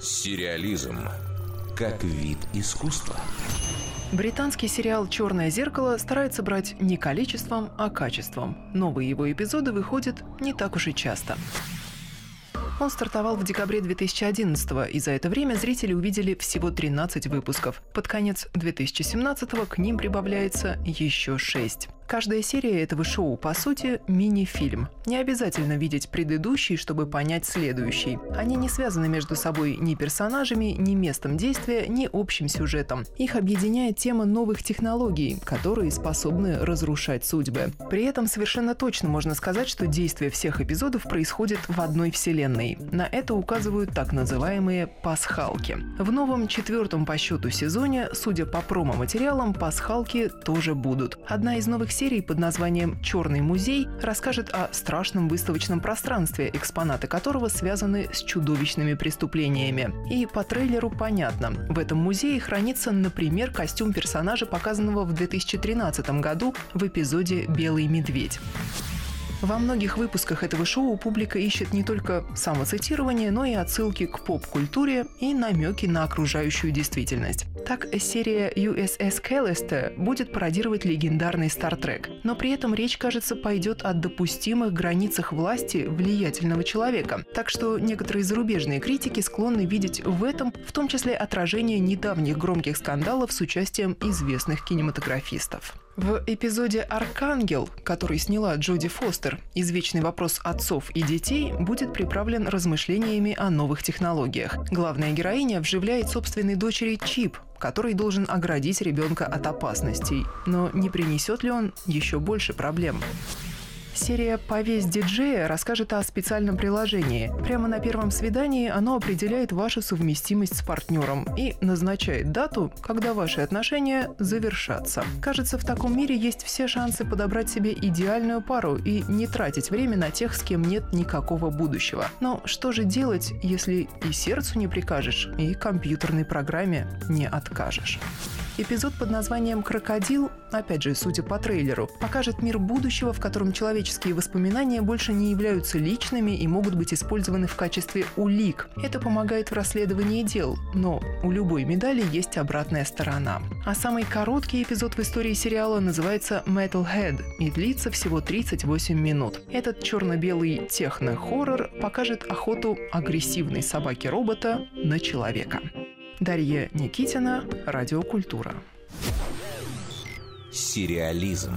Сериализм как вид искусства. Британский сериал «Черное зеркало» старается брать не количеством, а качеством. Новые его эпизоды выходят не так уж и часто. Он стартовал в декабре 2011 и за это время зрители увидели всего 13 выпусков. Под конец 2017 к ним прибавляется еще 6. Каждая серия этого шоу, по сути, мини-фильм. Не обязательно видеть предыдущий, чтобы понять следующий. Они не связаны между собой ни персонажами, ни местом действия, ни общим сюжетом. Их объединяет тема новых технологий, которые способны разрушать судьбы. При этом совершенно точно можно сказать, что действие всех эпизодов происходит в одной вселенной. На это указывают так называемые пасхалки. В новом четвертом по счету сезоне, судя по промо-материалам, пасхалки тоже будут. Одна из новых серий под названием «Черный музей» расскажет о страшном выставочном пространстве, экспонаты которого связаны с чудовищными преступлениями. И по трейлеру понятно, в этом музее хранится, например, костюм персонажа, показанного в 2013 году в эпизоде «Белый медведь». Во многих выпусках этого шоу публика ищет не только самоцитирование, но и отсылки к поп-культуре и намеки на окружающую действительность. Так, серия USS Callister будет пародировать легендарный Star Trek, но при этом речь, кажется, пойдет о допустимых границах власти влиятельного человека. Так что некоторые зарубежные критики склонны видеть в этом в том числе отражение недавних громких скандалов с участием известных кинематографистов. В эпизоде «Аркангел», который сняла Джоди Фостер, извечный вопрос отцов и детей будет приправлен размышлениями о новых технологиях. Главная героиня вживляет собственной дочери чип, который должен оградить ребенка от опасностей. Но не принесет ли он еще больше проблем? Серия «Повесь диджея» расскажет о специальном приложении. Прямо на первом свидании оно определяет вашу совместимость с партнером и назначает дату, когда ваши отношения завершатся. Кажется, в таком мире есть все шансы подобрать себе идеальную пару и не тратить время на тех, с кем нет никакого будущего. Но что же делать, если и сердцу не прикажешь, и компьютерной программе не откажешь? Эпизод под названием «Крокодил», опять же, судя по трейлеру, покажет мир будущего, в котором человеческие воспоминания больше не являются личными и могут быть использованы в качестве улик. Это помогает в расследовании дел, но у любой медали есть обратная сторона. А самый короткий эпизод в истории сериала называется «Metalhead» и длится всего 38 минут. Этот черно-белый техно-хоррор покажет охоту агрессивной собаки-робота на человека. Дарья Никитина, Радиокультура. Сериализм.